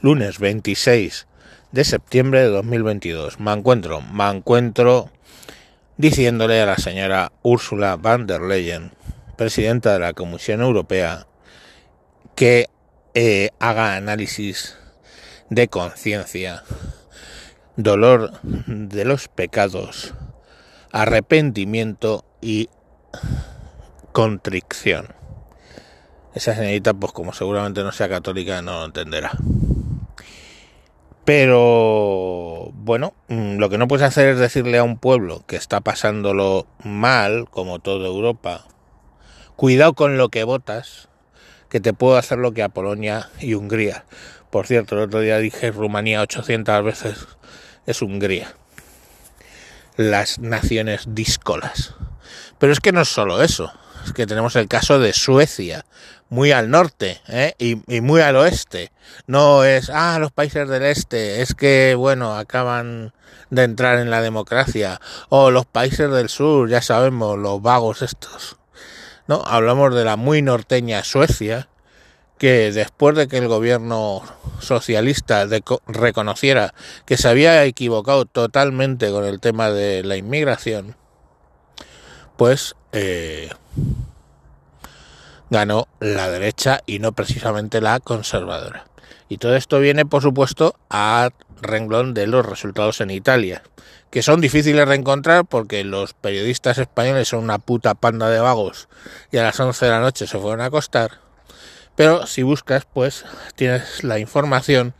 lunes 26 de septiembre de 2022. Me encuentro, me encuentro diciéndole a la señora Ursula von der Leyen, presidenta de la Comisión Europea, que eh, haga análisis de conciencia, dolor de los pecados, arrepentimiento y contrición. Esa señorita, pues como seguramente no sea católica, no lo entenderá. Pero bueno, mm, lo que no puedes hacer es decirle a un pueblo que está pasándolo mal, como toda Europa, cuidado con lo que votas, que te puedo hacer lo que a Polonia y Hungría. Por cierto, el otro día dije Rumanía 800 veces, es Hungría. Las naciones díscolas. Pero es que no es solo eso, es que tenemos el caso de Suecia, muy al norte ¿eh? y, muy al oeste. No es, ah, los países del este, es que, bueno, acaban de entrar en la democracia. O los países del sur, ya sabemos, los vagos estos. No, hablamos de la muy norteña Suecia, que después de que el gobierno socialista reconociera que se había equivocado totalmente con el tema de la inmigración, pues eh, ganó la derecha y no precisamente la conservadora. Y todo esto viene, por supuesto, a renglón de los resultados en Italia, que son difíciles de encontrar porque los periodistas españoles son una puta panda de vagos y a las 11 de la noche se fueron a acostar. Pero si buscas, pues tienes la información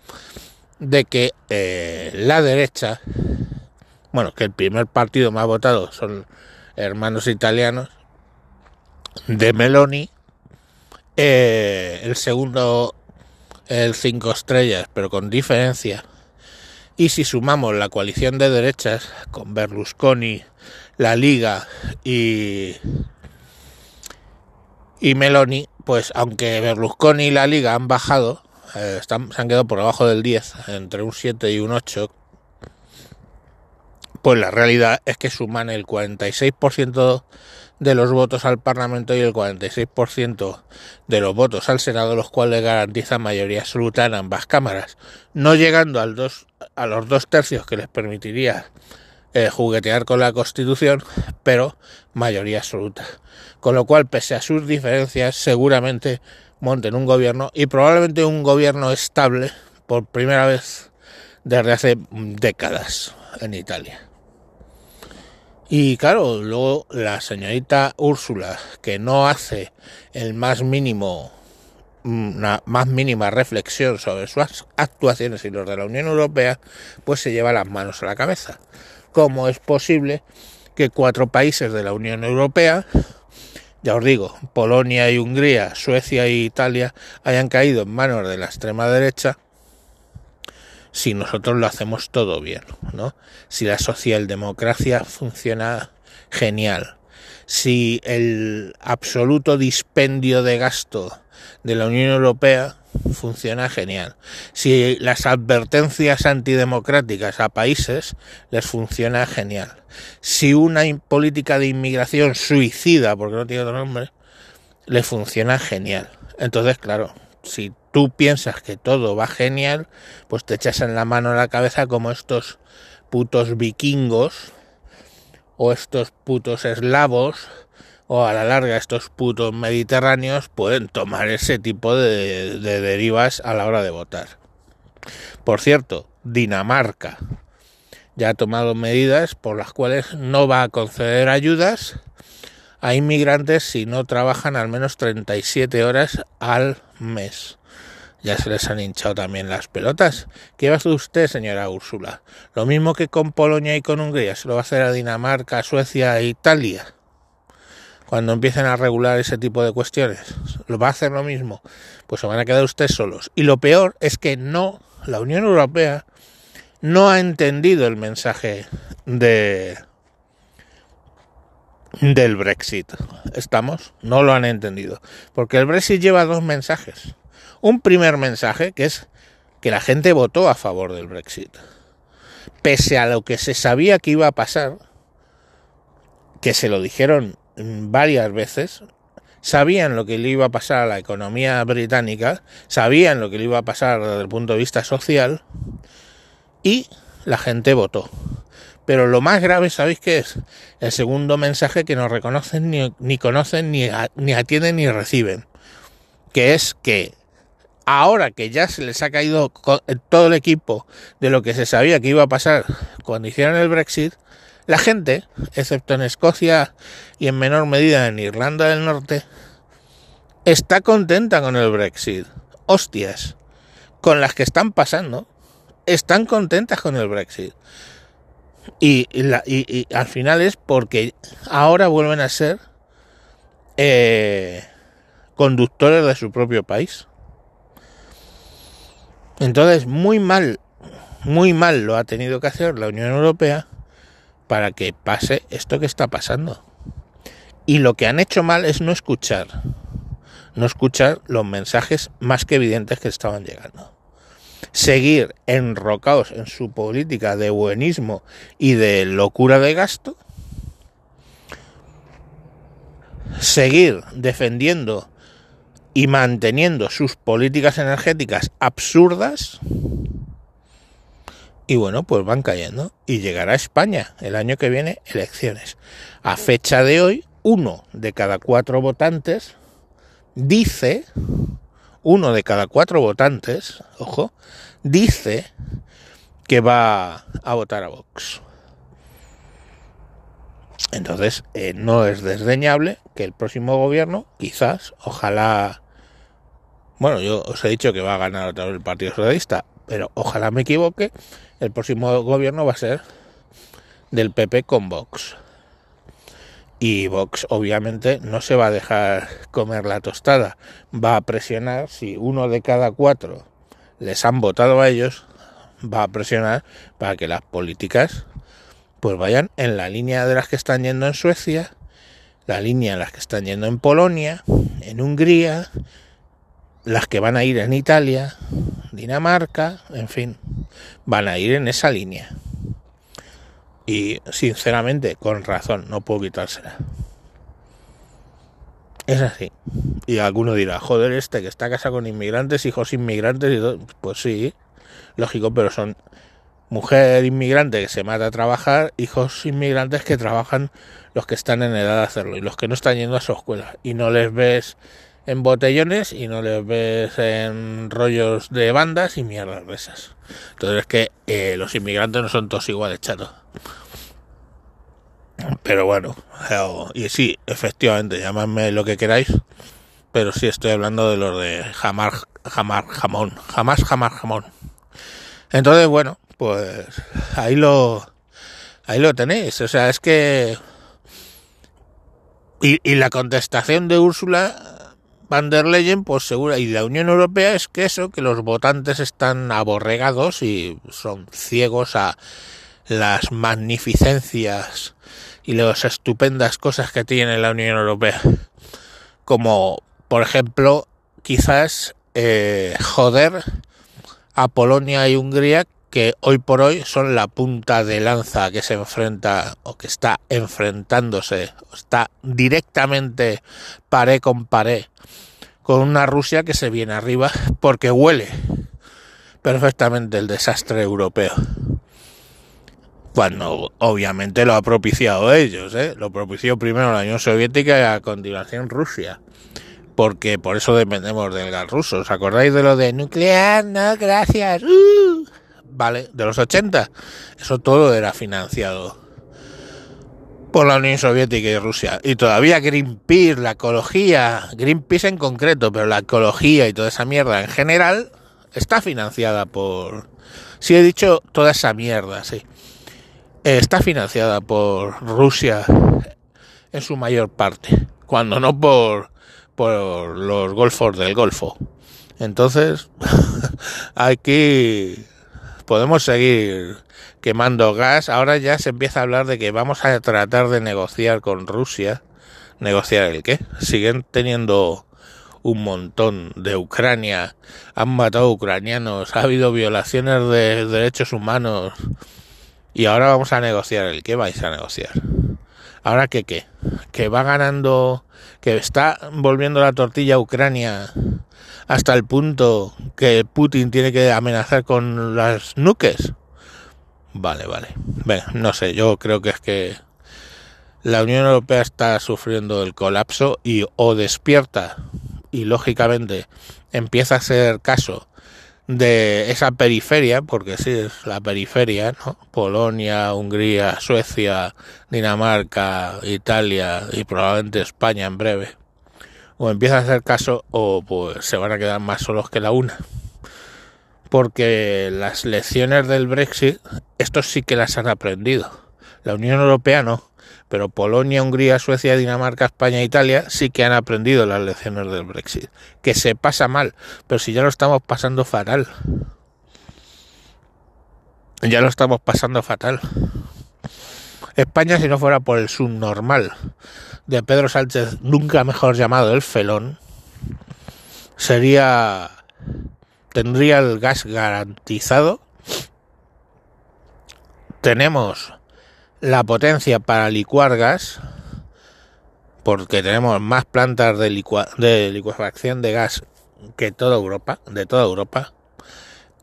de que eh, la derecha, bueno, que el primer partido más votado son hermanos italianos, de Meloni, eh, el segundo, el cinco estrellas, pero con diferencia. Y si sumamos la coalición de derechas con Berlusconi, la Liga y, y Meloni, pues aunque Berlusconi y la Liga han bajado, eh, están, se han quedado por debajo del 10, entre un 7 y un 8, pues la realidad es que suman el 46% de los votos al Parlamento y el 46% de los votos al Senado, los cuales garantizan mayoría absoluta en ambas cámaras, no llegando al dos, a los dos tercios que les permitiría eh, juguetear con la Constitución, pero mayoría absoluta. Con lo cual, pese a sus diferencias, seguramente monten un gobierno y probablemente un gobierno estable por primera vez desde hace décadas en Italia. Y claro, luego la señorita Úrsula, que no hace el más mínimo, una más mínima reflexión sobre sus actuaciones y los de la Unión Europea, pues se lleva las manos a la cabeza. ¿Cómo es posible que cuatro países de la Unión Europea, ya os digo, Polonia y Hungría, Suecia e Italia, hayan caído en manos de la extrema derecha? Si nosotros lo hacemos todo bien, ¿no? Si la socialdemocracia funciona genial, si el absoluto dispendio de gasto de la Unión Europea funciona genial. Si las advertencias antidemocráticas a países les funciona genial. Si una política de inmigración suicida, porque no tiene otro nombre, le funciona genial. Entonces, claro, si tú piensas que todo va genial, pues te echas en la mano a la cabeza como estos putos vikingos o estos putos eslavos o a la larga estos putos mediterráneos pueden tomar ese tipo de, de derivas a la hora de votar. Por cierto, Dinamarca ya ha tomado medidas por las cuales no va a conceder ayudas a inmigrantes si no trabajan al menos 37 horas al mes ya se les han hinchado también las pelotas. ¿Qué va a hacer usted, señora Úrsula? Lo mismo que con Polonia y con Hungría, se lo va a hacer a Dinamarca, Suecia e Italia. Cuando empiecen a regular ese tipo de cuestiones, ¿lo va a hacer lo mismo? Pues se van a quedar ustedes solos. Y lo peor es que no, la Unión Europea no ha entendido el mensaje de del Brexit. ¿Estamos? No lo han entendido. Porque el Brexit lleva dos mensajes un primer mensaje que es que la gente votó a favor del Brexit. Pese a lo que se sabía que iba a pasar, que se lo dijeron varias veces, sabían lo que le iba a pasar a la economía británica, sabían lo que le iba a pasar desde el punto de vista social y la gente votó. Pero lo más grave, ¿sabéis qué es? El segundo mensaje que no reconocen, ni, conocen, ni, ni atienden, ni reciben. Que es que ahora que ya se les ha caído todo el equipo de lo que se sabía que iba a pasar cuando hicieron el Brexit, la gente, excepto en Escocia y en menor medida en Irlanda del Norte, está contenta con el Brexit. Hostias, con las que están pasando, están contentas con el Brexit. Y, al final es porque ahora vuelven a ser eh, conductores de su propio país. Entonces, muy mal, muy mal lo ha tenido que hacer la Unión Europea para que pase esto que está pasando. Y lo que han hecho mal es no escuchar, no escuchar los mensajes más que evidentes que estaban llegando. Seguir enrocados en su política de buenismo y de locura de gasto. Seguir defendiendo y manteniendo sus políticas energéticas absurdas. Y bueno, pues van cayendo. Y llegará a España el año que viene elecciones. A fecha de hoy, uno de cada cuatro votantes dice, uno de cada cuatro votantes, ojo, dice que va a votar a Vox. Entonces, eh, no es desdeñable que el próximo gobierno, quizás, ojalá bueno, yo os he dicho que va a ganar otra vez el Partido Socialista, pero ojalá me equivoque. El próximo gobierno va a ser del PP con Vox. Y Vox obviamente no se va a dejar comer la tostada. Va a presionar, si uno de cada cuatro les han votado a ellos, va a presionar para que las políticas pues vayan en la línea de las que están yendo en Suecia, la línea en las que están yendo en Polonia, en Hungría, las que van a ir en Italia, Dinamarca, en fin, van a ir en esa línea. Y sinceramente, con razón, no puedo quitársela. Es así. Y alguno dirá, joder, este que está casado con inmigrantes, hijos inmigrantes y todo. Pues sí, lógico, pero son mujer inmigrante que se mata a trabajar, hijos inmigrantes que trabajan los que están en edad de hacerlo y los que no están yendo a su escuela. Y no les ves en botellones y no les ves en rollos de bandas y mierdas de esas. Entonces es que eh, los inmigrantes no son todos iguales, chato. Pero bueno, y sí, efectivamente, llamadme lo que queráis, pero sí estoy hablando de los de jamar, jamar, jamón, jamás, jamás, jamón. Entonces, bueno, pues ahí lo, ahí lo tenéis. O sea, es que y, y la contestación de Úrsula Van der Leyen, pues segura, y la Unión Europea es que eso, que los votantes están aborregados y son ciegos a las magnificencias y las estupendas cosas que tiene la Unión Europea. Como, por ejemplo, quizás eh, joder a Polonia y Hungría que hoy por hoy son la punta de lanza que se enfrenta o que está enfrentándose, está directamente paré con paré con una Rusia que se viene arriba porque huele perfectamente el desastre europeo. Cuando obviamente lo ha propiciado ellos, ¿eh? lo propició primero la Unión Soviética y a continuación Rusia porque por eso dependemos del gas ruso. ¿Os acordáis de lo de nuclear? No, gracias. Uh vale, de los 80, eso todo era financiado por la Unión Soviética y Rusia. Y todavía Greenpeace, la ecología, Greenpeace en concreto, pero la ecología y toda esa mierda en general está financiada por... Si he dicho toda esa mierda, sí. Está financiada por Rusia en su mayor parte, cuando no por, por los golfos del Golfo. Entonces, aquí podemos seguir quemando gas. Ahora ya se empieza a hablar de que vamos a tratar de negociar con Rusia. ¿Negociar el qué? Siguen teniendo un montón de Ucrania. Han matado ucranianos. Ha habido violaciones de derechos humanos. Y ahora vamos a negociar el qué vais a negociar. Ahora que qué, que va ganando, que está volviendo la tortilla Ucrania hasta el punto que Putin tiene que amenazar con las nuques. Vale, vale. No sé, yo creo que es que la Unión Europea está sufriendo el colapso y o despierta y lógicamente empieza a hacer caso de esa periferia, porque sí es la periferia, ¿no? Polonia, Hungría, Suecia, Dinamarca, Italia y probablemente España en breve. O empieza a hacer caso o pues se van a quedar más solos que la una. Porque las lecciones del Brexit, estos sí que las han aprendido. La Unión Europea no pero Polonia, Hungría, Suecia, Dinamarca, España e Italia sí que han aprendido las lecciones del Brexit. Que se pasa mal, pero si ya lo estamos pasando fatal. Ya lo estamos pasando fatal. España, si no fuera por el subnormal de Pedro Sánchez, nunca mejor llamado el felón, sería. tendría el gas garantizado. Tenemos la potencia para licuar gas, porque tenemos más plantas de, de licuefacción de gas que toda Europa, de toda Europa,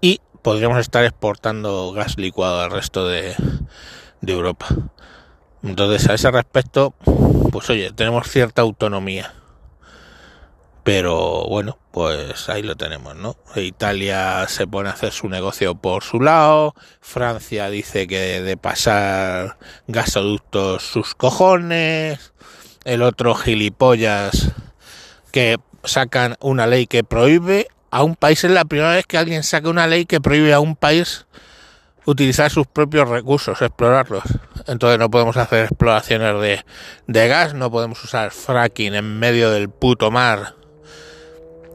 y podríamos estar exportando gas licuado al resto de, de Europa. Entonces, a ese respecto, pues oye, tenemos cierta autonomía. Pero bueno, pues ahí lo tenemos, ¿no? Italia se pone a hacer su negocio por su lado, Francia dice que de pasar gasoductos sus cojones, el otro gilipollas que sacan una ley que prohíbe a un país, es la primera vez que alguien saca una ley que prohíbe a un país utilizar sus propios recursos, explorarlos. Entonces no podemos hacer exploraciones de, de gas, no podemos usar fracking en medio del puto mar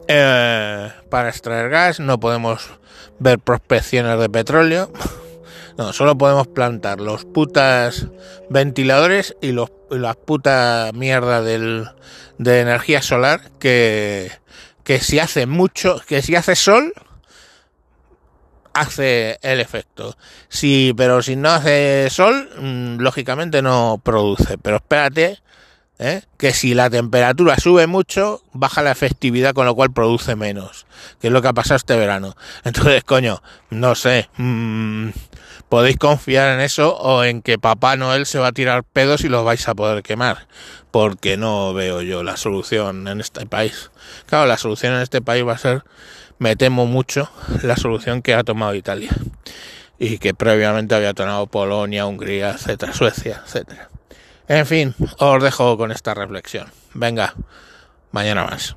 eh, para extraer gas, no podemos ver prospecciones de petróleo. No, solo podemos plantar los putas ventiladores y los las putas mierda del, de energía solar que, que si hace mucho, que si hace sol, hace el efecto. Sí, pero si no hace sol, mm, lógicamente no produce. Pero espérate ¿eh? que si la temperatura sube mucho, baja la efectividad, con lo cual produce menos, que es lo que ha pasado este verano. Entonces, coño, no sé, mmm, podéis confiar en eso o en que Papá Noel se va a tirar pedos y los vais a poder quemar, porque no veo yo la solución en este país. Claro, la solución en este país va a ser, me temo mucho, la solución que ha tomado Italia y que previamente había tomado Polonia, Hungría, etcétera, Suecia, etcétera. En fin, os dejo con esta reflexión. Venga, mañana más.